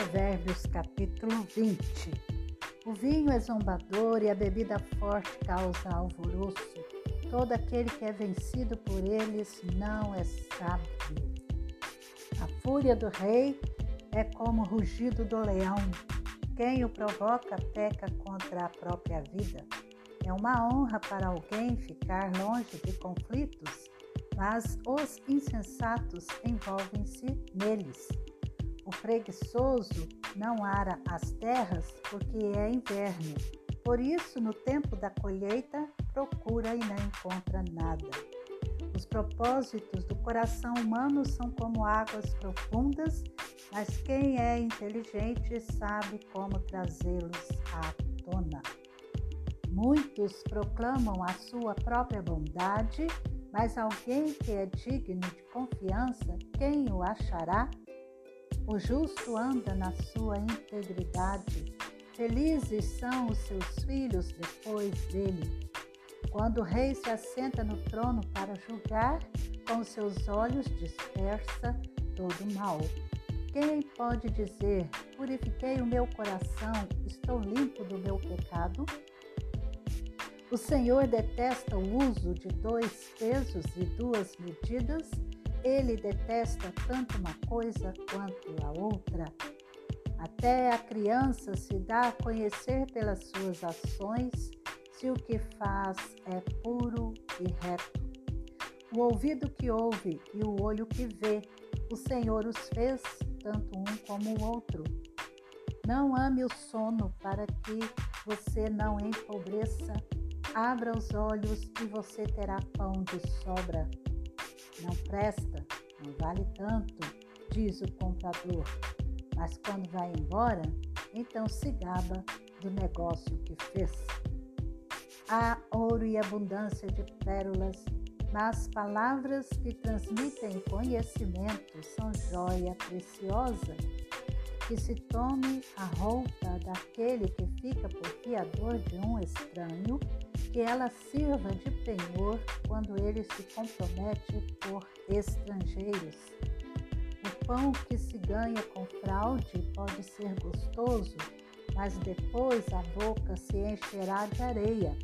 Provérbios, capítulo 20. O vinho é zombador e a bebida forte causa alvoroço. Todo aquele que é vencido por eles não é sábio. A fúria do rei é como o rugido do leão. Quem o provoca peca contra a própria vida. É uma honra para alguém ficar longe de conflitos, mas os insensatos envolvem-se neles. O preguiçoso não ara as terras porque é inverno. Por isso, no tempo da colheita, procura e não encontra nada. Os propósitos do coração humano são como águas profundas, mas quem é inteligente sabe como trazê-los à tona. Muitos proclamam a sua própria bondade, mas alguém que é digno de confiança, quem o achará? O justo anda na sua integridade. Felizes são os seus filhos depois dele. Quando o rei se assenta no trono para julgar, com seus olhos dispersa todo mal. Quem pode dizer: Purifiquei o meu coração, estou limpo do meu pecado? O Senhor detesta o uso de dois pesos e duas medidas ele detesta tanto uma coisa quanto a outra. Até a criança se dá a conhecer pelas suas ações se o que faz é puro e reto. O ouvido que ouve e o olho que vê, o Senhor os fez, tanto um como o outro. Não ame o sono para que você não empobreça. Abra os olhos e você terá pão de sobra não presta, não vale tanto, diz o comprador. Mas quando vai embora, então se gaba do negócio que fez. Há ouro e abundância de pérolas, mas palavras que transmitem conhecimento são joia preciosa. Que se tome a roupa daquele que fica por fiador de um estranho que ela sirva de penhor quando ele se compromete por estrangeiros. O pão que se ganha com fraude pode ser gostoso, mas depois a boca se encherá de areia.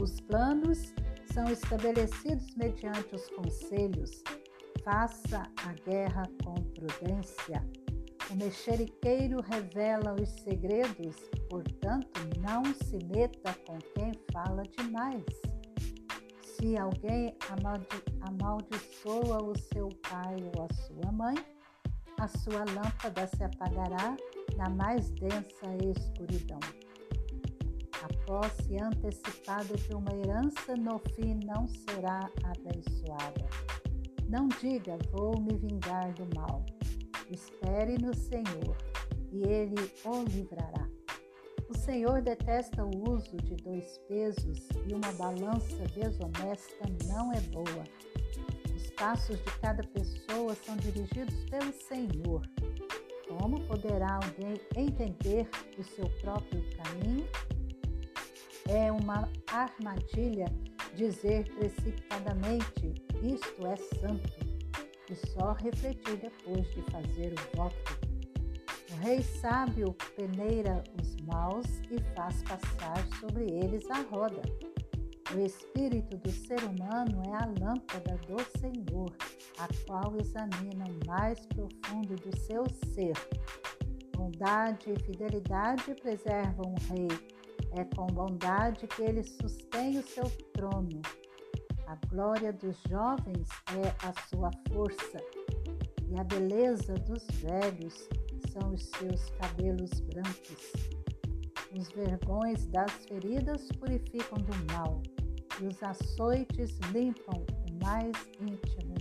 Os planos são estabelecidos mediante os conselhos. Faça a guerra com prudência. O mexeriqueiro revela os segredos, portanto, não se meta com quem fala demais. Se alguém amaldiçoa o seu pai ou a sua mãe, a sua lâmpada se apagará na mais densa escuridão. A posse antecipada de uma herança no fim não será abençoada. Não diga, vou me vingar do mal Espere no Senhor e ele o livrará. O Senhor detesta o uso de dois pesos e uma balança desonesta não é boa. Os passos de cada pessoa são dirigidos pelo Senhor. Como poderá alguém entender o seu próprio caminho? É uma armadilha dizer precipitadamente: Isto é santo e só refletir depois de fazer o voto. O rei sábio peneira os maus e faz passar sobre eles a roda. O espírito do ser humano é a lâmpada do Senhor, a qual examina o mais profundo do seu ser. Bondade e fidelidade preservam o rei. É com bondade que ele sustém o seu trono. A glória dos jovens é a sua força, e a beleza dos velhos são os seus cabelos brancos. Os vergões das feridas purificam do mal, e os açoites limpam o mais íntimo